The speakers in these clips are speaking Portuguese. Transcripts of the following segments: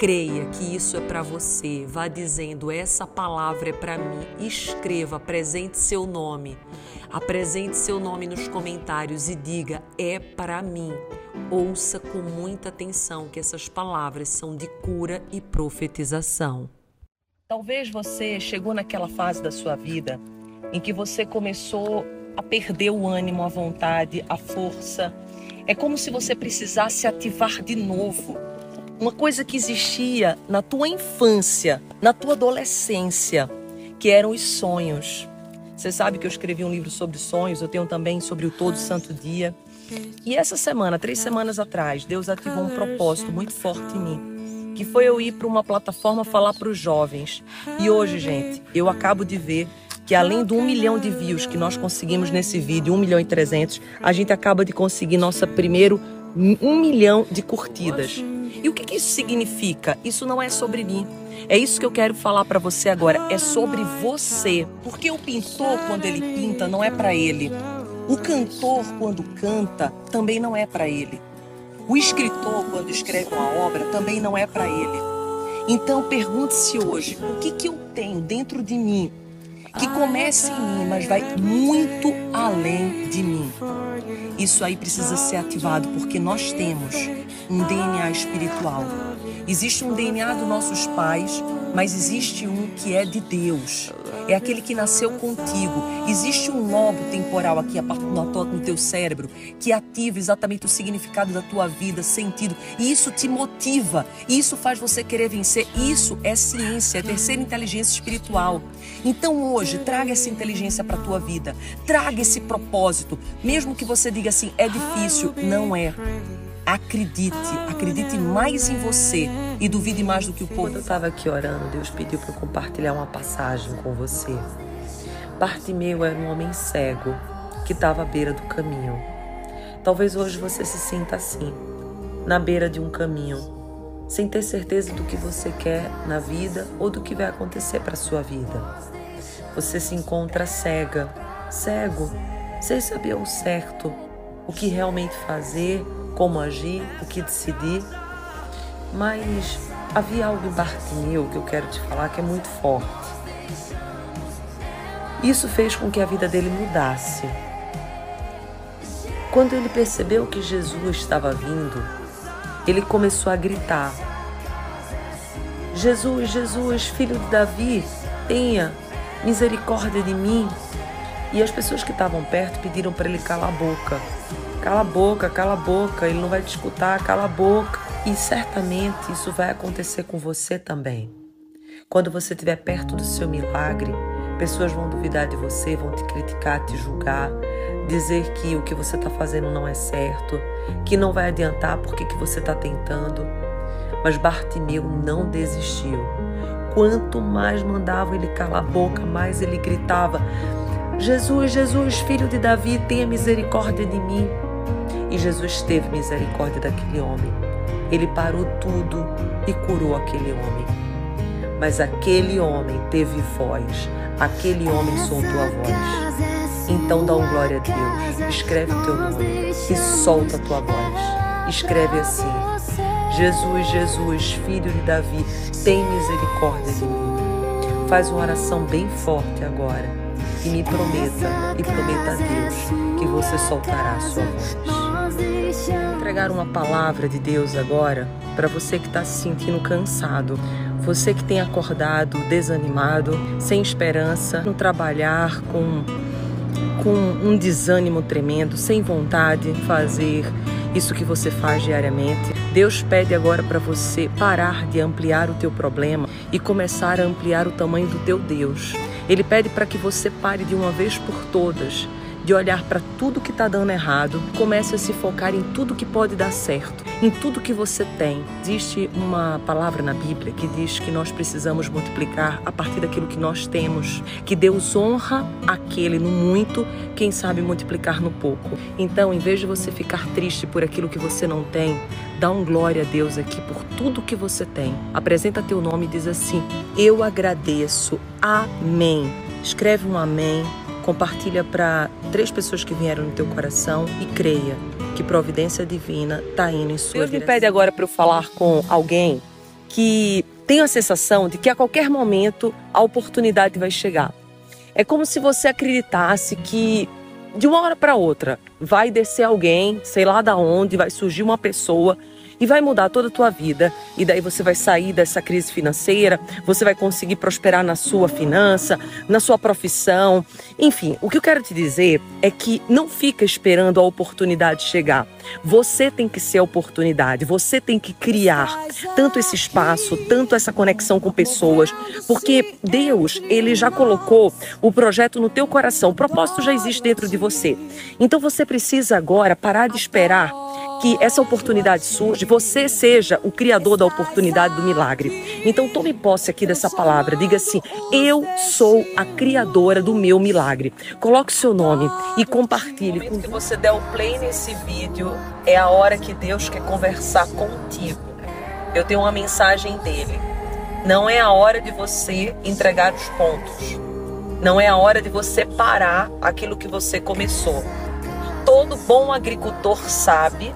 Creia que isso é para você. Vá dizendo: essa palavra é para mim. Escreva, apresente seu nome. Apresente seu nome nos comentários e diga: é para mim. Ouça com muita atenção que essas palavras são de cura e profetização. Talvez você chegou naquela fase da sua vida em que você começou a perder o ânimo, a vontade, a força. É como se você precisasse ativar de novo uma coisa que existia na tua infância, na tua adolescência, que eram os sonhos. Você sabe que eu escrevi um livro sobre sonhos, eu tenho também sobre o Todo Santo Dia. E essa semana, três semanas atrás, Deus ativou um propósito muito forte em mim, que foi eu ir para uma plataforma falar para os jovens. E hoje, gente, eu acabo de ver que além do um milhão de views que nós conseguimos nesse vídeo, um milhão e trezentos, a gente acaba de conseguir nossa primeiro um milhão de curtidas. E o que, que isso significa? Isso não é sobre mim. É isso que eu quero falar para você agora. É sobre você. Porque o pintor, quando ele pinta, não é para ele. O cantor, quando canta, também não é para ele. O escritor, quando escreve uma obra, também não é para ele. Então pergunte-se hoje: o que, que eu tenho dentro de mim que começa em mim, mas vai muito além de mim. Isso aí precisa ser ativado porque nós temos um DNA espiritual. Existe um DNA dos nossos pais, mas existe um que é de Deus. É aquele que nasceu contigo. Existe um lobo temporal aqui no teu cérebro que ativa exatamente o significado da tua vida, sentido. E isso te motiva. Isso faz você querer vencer. Isso é ciência, é terceira inteligência espiritual. Então hoje, traga essa inteligência para a tua vida. Traga esse propósito. Mesmo que você diga assim, é difícil. Não é. Acredite, acredite mais em você e duvide mais do que o povo. Quando eu estava aqui orando, Deus pediu para eu compartilhar uma passagem com você. Bartimeu era um homem cego que estava à beira do caminho. Talvez hoje você se sinta assim, na beira de um caminho, sem ter certeza do que você quer na vida ou do que vai acontecer para sua vida. Você se encontra cega, cego, sem saber o certo, o que realmente fazer como agir, o que decidir. Mas havia algo em Bartimeu que eu quero te falar que é muito forte. Isso fez com que a vida dele mudasse. Quando ele percebeu que Jesus estava vindo, ele começou a gritar: Jesus, Jesus, filho de Davi, tenha misericórdia de mim. E as pessoas que estavam perto pediram para ele calar a boca. Cala a boca, cala a boca, ele não vai te escutar, cala a boca. E certamente isso vai acontecer com você também. Quando você estiver perto do seu milagre, pessoas vão duvidar de você, vão te criticar, te julgar, dizer que o que você está fazendo não é certo, que não vai adiantar porque que você está tentando. Mas Bartimeu não desistiu. Quanto mais mandavam ele calar a boca, mais ele gritava: Jesus, Jesus, filho de Davi, tenha misericórdia de mim. E Jesus teve misericórdia daquele homem. Ele parou tudo e curou aquele homem. Mas aquele homem teve voz, aquele homem soltou a voz. Então dá um glória a Deus, escreve o teu nome e solta a tua voz. Escreve assim: Jesus, Jesus, filho de Davi, tem misericórdia de mim. Faz uma oração bem forte agora e me prometa, e prometa a Deus que você soltará a sua voz entregar uma palavra de Deus agora para você que está se sentindo cansado, você que tem acordado desanimado, sem esperança, no trabalhar com com um desânimo tremendo, sem vontade de fazer isso que você faz diariamente. Deus pede agora para você parar de ampliar o teu problema e começar a ampliar o tamanho do teu Deus. Ele pede para que você pare de uma vez por todas de olhar para tudo que está dando errado, comece a se focar em tudo que pode dar certo, em tudo que você tem. Existe uma palavra na Bíblia que diz que nós precisamos multiplicar a partir daquilo que nós temos, que Deus honra aquele no muito, quem sabe multiplicar no pouco. Então, em vez de você ficar triste por aquilo que você não tem, dá um glória a Deus aqui por tudo que você tem. Apresenta teu nome e diz assim: Eu agradeço. Amém. Escreve um amém Compartilha para três pessoas que vieram no teu coração e creia que providência divina está indo em sua Deus direção. me pede agora para eu falar com alguém que tem a sensação de que a qualquer momento a oportunidade vai chegar. É como se você acreditasse que de uma hora para outra vai descer alguém, sei lá da onde, vai surgir uma pessoa e vai mudar toda a tua vida. E daí você vai sair dessa crise financeira, você vai conseguir prosperar na sua finança, na sua profissão. Enfim, o que eu quero te dizer é que não fica esperando a oportunidade chegar. Você tem que ser a oportunidade, você tem que criar tanto esse espaço, tanto essa conexão com pessoas, porque Deus, ele já colocou o projeto no teu coração, o propósito já existe dentro de você. Então você precisa agora parar de esperar que essa oportunidade surge, você seja o criador da oportunidade do milagre. Então tome posse aqui dessa palavra, diga assim: eu sou a criadora do meu milagre. Coloque seu nome e compartilhe. No que você der o play nesse vídeo, é a hora que Deus quer conversar contigo. Eu tenho uma mensagem dele. Não é a hora de você entregar os pontos. Não é a hora de você parar aquilo que você começou. Todo bom agricultor sabe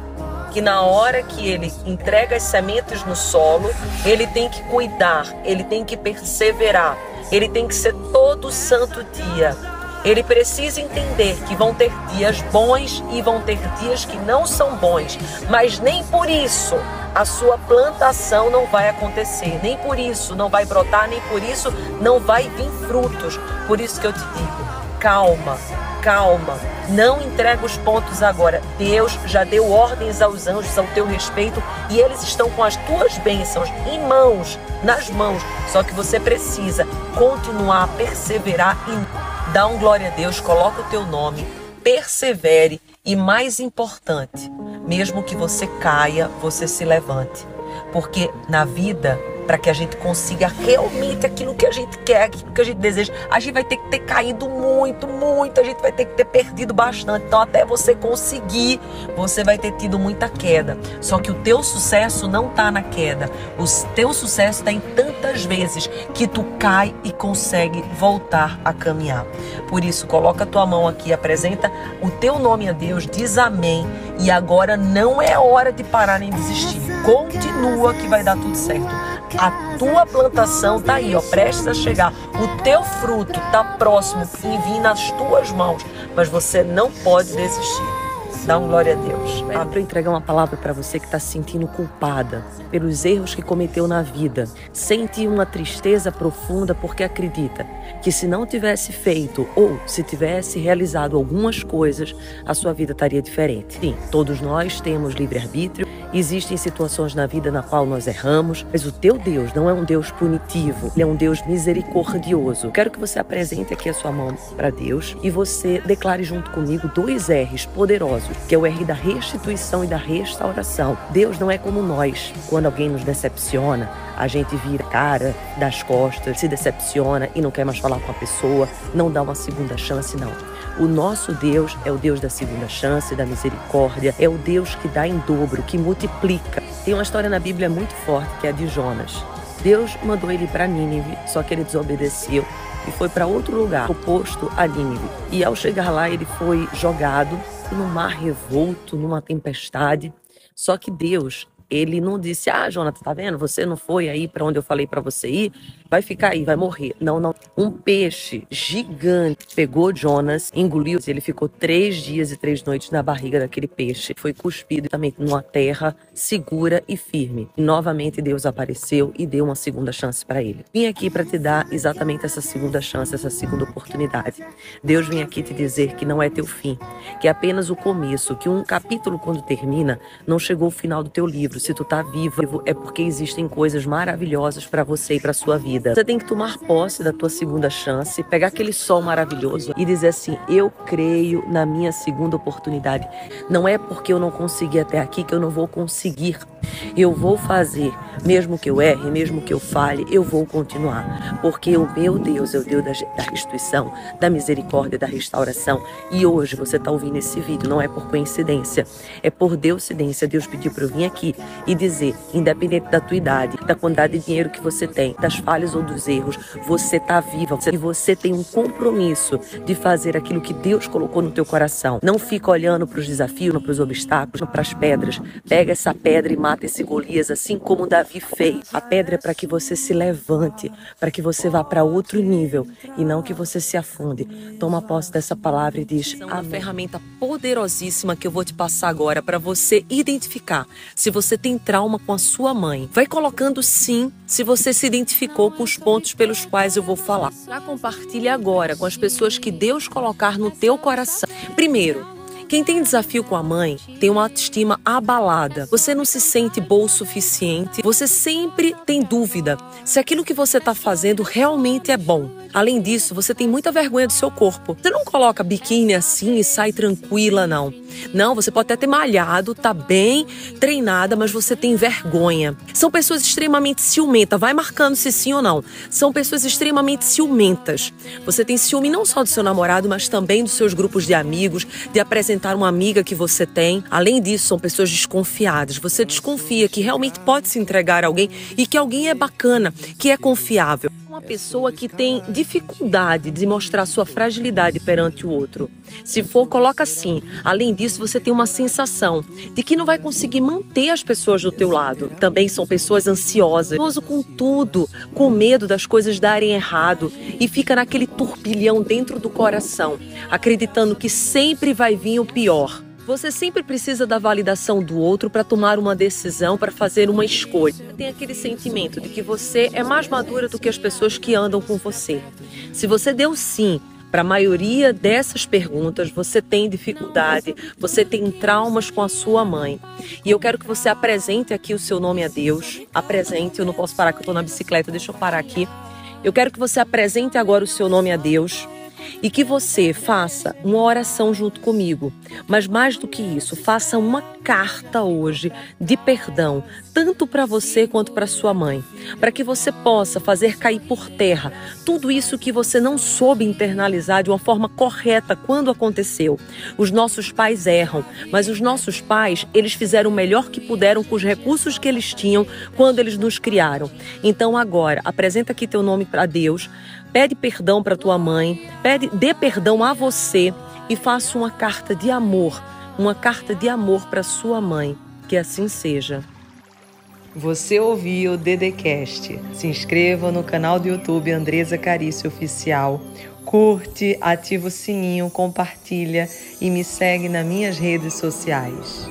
que na hora que ele entrega as sementes no solo, ele tem que cuidar, ele tem que perseverar, ele tem que ser todo santo dia. Ele precisa entender que vão ter dias bons e vão ter dias que não são bons, mas nem por isso a sua plantação não vai acontecer, nem por isso não vai brotar, nem por isso não vai vir frutos. Por isso que eu te digo, calma, calma, não entrega os pontos agora. Deus já deu ordens aos anjos ao teu respeito e eles estão com as tuas bênçãos em mãos, nas mãos. Só que você precisa continuar perseverar e dar um glória a Deus, coloca o teu nome, persevere e mais importante, mesmo que você caia, você se levante. Porque na vida para que a gente consiga realmente aquilo que a gente quer, aquilo que a gente deseja. A gente vai ter que ter caído muito, muito, a gente vai ter que ter perdido bastante. Então, até você conseguir, você vai ter tido muita queda. Só que o teu sucesso não está na queda. O teu sucesso está em tantas vezes que tu cai e consegue voltar a caminhar. Por isso, coloca a tua mão aqui, apresenta o teu nome a Deus, diz amém. E agora não é hora de parar nem desistir. Continua que vai dar tudo certo. A tua plantação está aí, ó, prestes a chegar. O teu fruto está próximo e vir nas tuas mãos, mas você não pode desistir. Dá um glória a Deus. Ah, para entregar uma palavra para você que está se sentindo culpada pelos erros que cometeu na vida. Sente uma tristeza profunda porque acredita que se não tivesse feito ou se tivesse realizado algumas coisas, a sua vida estaria diferente. Sim, todos nós temos livre-arbítrio. Existem situações na vida na qual nós erramos, mas o teu Deus não é um Deus punitivo, ele é um Deus misericordioso. Quero que você apresente aqui a sua mão para Deus e você declare junto comigo dois R's poderosos que é o R da restituição e da restauração. Deus não é como nós. Quando alguém nos decepciona, a gente vira cara das costas, se decepciona e não quer mais falar com a pessoa, não dá uma segunda chance, não. O nosso Deus é o Deus da segunda chance, da misericórdia, é o Deus que dá em dobro, que multiplica. Tem uma história na Bíblia muito forte que é a de Jonas. Deus mandou ele para Nínive, só que ele desobedeceu e foi para outro lugar, oposto a Nínive. E ao chegar lá, ele foi jogado no mar revolto, numa tempestade. Só que Deus, ele não disse: "Ah, Jonathan, tá vendo? Você não foi aí para onde eu falei para você ir vai ficar aí, vai morrer. Não, não. Um peixe gigante pegou Jonas, engoliu. Ele ficou três dias e três noites na barriga daquele peixe. Foi cuspido também numa terra segura e firme. E novamente Deus apareceu e deu uma segunda chance para ele. Vim aqui para te dar exatamente essa segunda chance, essa segunda oportunidade. Deus vem aqui te dizer que não é teu fim, que é apenas o começo, que um capítulo quando termina não chegou o final do teu livro. Se tu tá vivo é porque existem coisas maravilhosas para você e para sua vida. Você tem que tomar posse da tua segunda chance, pegar aquele sol maravilhoso e dizer assim: Eu creio na minha segunda oportunidade. Não é porque eu não consegui até aqui que eu não vou conseguir. Eu vou fazer, mesmo que eu erre, mesmo que eu falhe, eu vou continuar, porque o meu Deus é o Deus da restituição, da misericórdia, da restauração. E hoje você está ouvindo esse vídeo, não é por coincidência, é por Deusidência. Deus pediu para eu vir aqui e dizer, independente da tua idade, da quantidade de dinheiro que você tem, das falhas ou dos erros, você está viva e você tem um compromisso de fazer aquilo que Deus colocou no teu coração. Não fica olhando para os desafios, para os obstáculos, para as pedras. Pega essa pedra e mata esse Golias, assim como Davi fez. A pedra é para que você se levante, para que você vá para outro nível e não que você se afunde. Toma posse dessa palavra e diz: a ferramenta poderosíssima que eu vou te passar agora para você identificar se você tem trauma com a sua mãe. Vai colocando sim se você se identificou com os pontos pelos quais eu vou falar. Já compartilhe agora com as pessoas que Deus colocar no teu coração. Primeiro, quem tem desafio com a mãe tem uma autoestima abalada. Você não se sente bom o suficiente. Você sempre tem dúvida se aquilo que você está fazendo realmente é bom. Além disso, você tem muita vergonha do seu corpo. Você não coloca biquíni assim e sai tranquila, não. Não, você pode até ter malhado, tá bem treinada, mas você tem vergonha. São pessoas extremamente ciumentas. Vai marcando se sim ou não. São pessoas extremamente ciumentas. Você tem ciúme não só do seu namorado, mas também dos seus grupos de amigos, de apresentar uma amiga que você tem. Além disso, são pessoas desconfiadas. Você desconfia que realmente pode se entregar a alguém e que alguém é bacana, que é confiável uma pessoa que tem dificuldade de mostrar sua fragilidade perante o outro. Se for, coloca assim. Além disso, você tem uma sensação de que não vai conseguir manter as pessoas do teu lado. Também são pessoas ansiosas, com tudo, com medo das coisas darem errado e fica naquele turbilhão dentro do coração, acreditando que sempre vai vir o pior. Você sempre precisa da validação do outro para tomar uma decisão, para fazer uma escolha. Tem aquele sentimento de que você é mais madura do que as pessoas que andam com você. Se você deu sim para a maioria dessas perguntas, você tem dificuldade, você tem traumas com a sua mãe. E eu quero que você apresente aqui o seu nome a Deus. Apresente, eu não posso parar que eu estou na bicicleta, deixa eu parar aqui. Eu quero que você apresente agora o seu nome a Deus e que você faça uma oração junto comigo. Mas mais do que isso, faça uma carta hoje de perdão, tanto para você quanto para sua mãe, para que você possa fazer cair por terra tudo isso que você não soube internalizar de uma forma correta quando aconteceu. Os nossos pais erram, mas os nossos pais, eles fizeram o melhor que puderam com os recursos que eles tinham quando eles nos criaram. Então agora, apresenta aqui teu nome para Deus, pede perdão para tua mãe, pede dê perdão a você e faça uma carta de amor, uma carta de amor para sua mãe. Que assim seja. Você ouviu o Dedecast. Se inscreva no canal do YouTube Andresa Carício Oficial. Curte, ativa o sininho, compartilha e me segue nas minhas redes sociais.